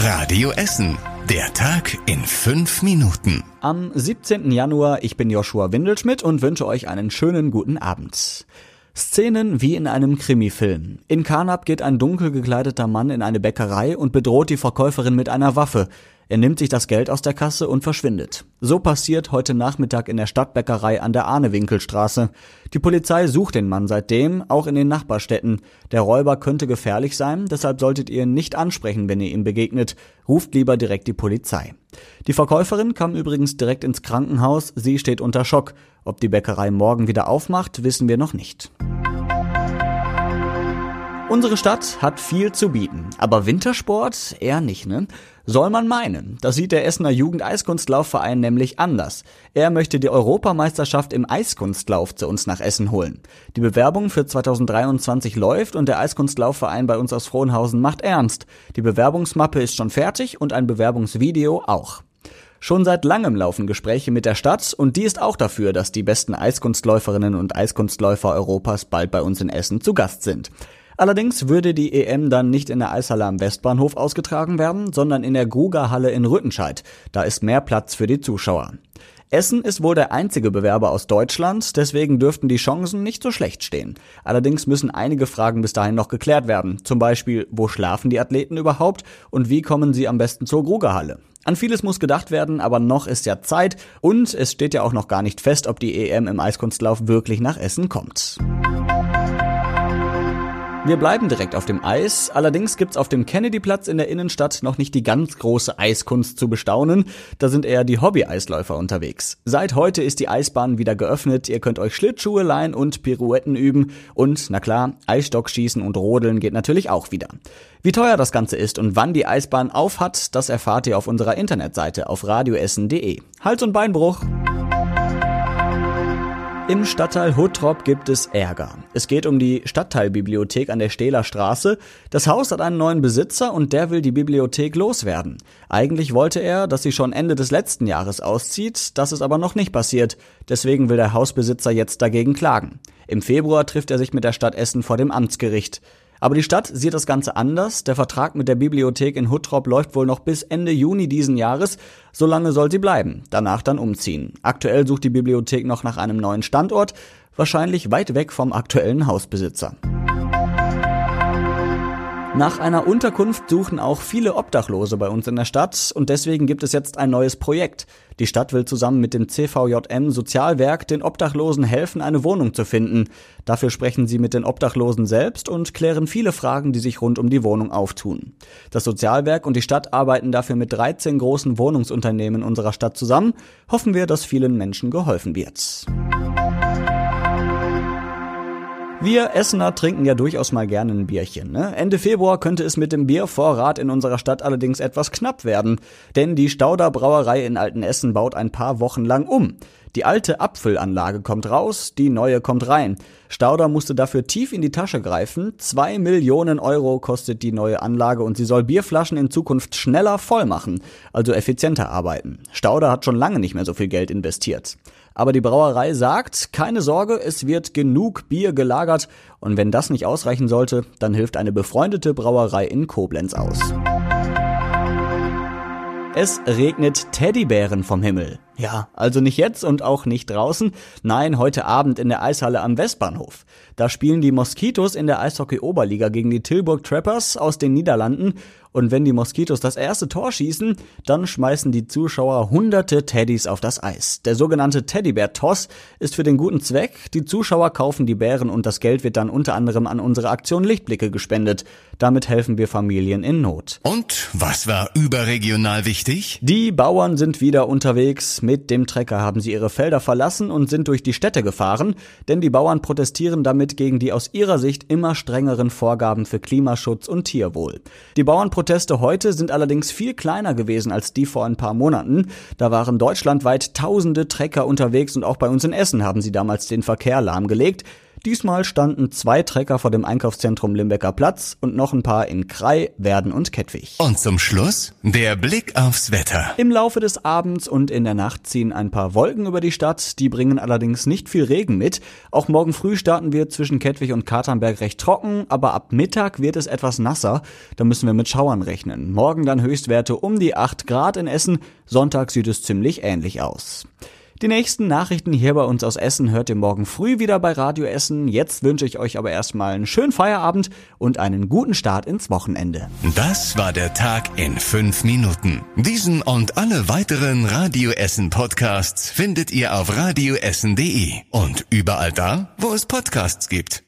Radio Essen. Der Tag in fünf Minuten. Am 17. Januar, ich bin Joshua Windelschmidt und wünsche euch einen schönen guten Abend. Szenen wie in einem Krimifilm. In Karnap geht ein dunkel gekleideter Mann in eine Bäckerei und bedroht die Verkäuferin mit einer Waffe. Er nimmt sich das Geld aus der Kasse und verschwindet. So passiert heute Nachmittag in der Stadtbäckerei an der Ahnewinkelstraße. Die Polizei sucht den Mann seitdem, auch in den Nachbarstädten. Der Räuber könnte gefährlich sein, deshalb solltet ihr ihn nicht ansprechen, wenn ihr ihm begegnet. Ruft lieber direkt die Polizei. Die Verkäuferin kam übrigens direkt ins Krankenhaus, sie steht unter Schock. Ob die Bäckerei morgen wieder aufmacht, wissen wir noch nicht. Unsere Stadt hat viel zu bieten, aber Wintersport eher nicht, ne? Soll man meinen. Das sieht der Essener Jugend-Eiskunstlaufverein nämlich anders. Er möchte die Europameisterschaft im Eiskunstlauf zu uns nach Essen holen. Die Bewerbung für 2023 läuft und der Eiskunstlaufverein bei uns aus Frohnhausen macht ernst. Die Bewerbungsmappe ist schon fertig und ein Bewerbungsvideo auch. Schon seit langem laufen Gespräche mit der Stadt und die ist auch dafür, dass die besten Eiskunstläuferinnen und Eiskunstläufer Europas bald bei uns in Essen zu Gast sind. Allerdings würde die EM dann nicht in der Eishalle am Westbahnhof ausgetragen werden, sondern in der Grugerhalle in Rüttenscheid. Da ist mehr Platz für die Zuschauer. Essen ist wohl der einzige Bewerber aus Deutschland, deswegen dürften die Chancen nicht so schlecht stehen. Allerdings müssen einige Fragen bis dahin noch geklärt werden. Zum Beispiel, wo schlafen die Athleten überhaupt und wie kommen sie am besten zur Grugerhalle? An vieles muss gedacht werden, aber noch ist ja Zeit und es steht ja auch noch gar nicht fest, ob die EM im Eiskunstlauf wirklich nach Essen kommt. Wir bleiben direkt auf dem Eis, allerdings gibt's auf dem Kennedyplatz in der Innenstadt noch nicht die ganz große Eiskunst zu bestaunen, da sind eher die Hobby-Eisläufer unterwegs. Seit heute ist die Eisbahn wieder geöffnet, ihr könnt euch Schlittschuhe leihen und Pirouetten üben und, na klar, Eisstockschießen und Rodeln geht natürlich auch wieder. Wie teuer das Ganze ist und wann die Eisbahn auf hat, das erfahrt ihr auf unserer Internetseite auf radioessen.de. Hals- und Beinbruch! Im Stadtteil Huttrop gibt es Ärger. Es geht um die Stadtteilbibliothek an der Stehler Straße. Das Haus hat einen neuen Besitzer und der will die Bibliothek loswerden. Eigentlich wollte er, dass sie schon Ende des letzten Jahres auszieht, das ist aber noch nicht passiert. Deswegen will der Hausbesitzer jetzt dagegen klagen. Im Februar trifft er sich mit der Stadt Essen vor dem Amtsgericht. Aber die Stadt sieht das Ganze anders. Der Vertrag mit der Bibliothek in Huttrop läuft wohl noch bis Ende Juni diesen Jahres. So lange soll sie bleiben, danach dann umziehen. Aktuell sucht die Bibliothek noch nach einem neuen Standort, wahrscheinlich weit weg vom aktuellen Hausbesitzer. Nach einer Unterkunft suchen auch viele Obdachlose bei uns in der Stadt und deswegen gibt es jetzt ein neues Projekt. Die Stadt will zusammen mit dem CVJM Sozialwerk den Obdachlosen helfen, eine Wohnung zu finden. Dafür sprechen sie mit den Obdachlosen selbst und klären viele Fragen, die sich rund um die Wohnung auftun. Das Sozialwerk und die Stadt arbeiten dafür mit 13 großen Wohnungsunternehmen unserer Stadt zusammen. Hoffen wir, dass vielen Menschen geholfen wird. Wir Essener trinken ja durchaus mal gerne ein Bierchen. Ne? Ende Februar könnte es mit dem Biervorrat in unserer Stadt allerdings etwas knapp werden, denn die Stauder Brauerei in Altenessen baut ein paar Wochen lang um. Die alte Abfüllanlage kommt raus, die neue kommt rein. Stauder musste dafür tief in die Tasche greifen. Zwei Millionen Euro kostet die neue Anlage und sie soll Bierflaschen in Zukunft schneller voll machen, also effizienter arbeiten. Stauder hat schon lange nicht mehr so viel Geld investiert. Aber die Brauerei sagt, keine Sorge, es wird genug Bier gelagert und wenn das nicht ausreichen sollte, dann hilft eine befreundete Brauerei in Koblenz aus. Es regnet Teddybären vom Himmel. Ja, also nicht jetzt und auch nicht draußen. Nein, heute Abend in der Eishalle am Westbahnhof. Da spielen die Moskitos in der Eishockey-Oberliga gegen die Tilburg Trappers aus den Niederlanden. Und wenn die Moskitos das erste Tor schießen, dann schmeißen die Zuschauer hunderte Teddys auf das Eis. Der sogenannte Teddybär-Toss ist für den guten Zweck. Die Zuschauer kaufen die Bären und das Geld wird dann unter anderem an unsere Aktion Lichtblicke gespendet. Damit helfen wir Familien in Not. Und was war überregional wichtig? Die Bauern sind wieder unterwegs. Mit dem Trecker haben sie ihre Felder verlassen und sind durch die Städte gefahren, denn die Bauern protestieren damit gegen die aus ihrer Sicht immer strengeren Vorgaben für Klimaschutz und Tierwohl. Die Bauernproteste heute sind allerdings viel kleiner gewesen als die vor ein paar Monaten. Da waren deutschlandweit tausende Trecker unterwegs und auch bei uns in Essen haben sie damals den Verkehr lahmgelegt. Diesmal standen zwei Trecker vor dem Einkaufszentrum Limbecker Platz und noch ein paar in Krei, Werden und Kettwig. Und zum Schluss der Blick aufs Wetter. Im Laufe des Abends und in der Nacht ziehen ein paar Wolken über die Stadt, die bringen allerdings nicht viel Regen mit. Auch morgen früh starten wir zwischen Kettwig und Katernberg recht trocken, aber ab Mittag wird es etwas nasser. Da müssen wir mit Schauern rechnen. Morgen dann Höchstwerte um die 8 Grad in Essen, Sonntag sieht es ziemlich ähnlich aus. Die nächsten Nachrichten hier bei uns aus Essen hört ihr morgen früh wieder bei Radio Essen. Jetzt wünsche ich euch aber erstmal einen schönen Feierabend und einen guten Start ins Wochenende. Das war der Tag in fünf Minuten. Diesen und alle weiteren Radio Essen Podcasts findet ihr auf radioessen.de und überall da, wo es Podcasts gibt.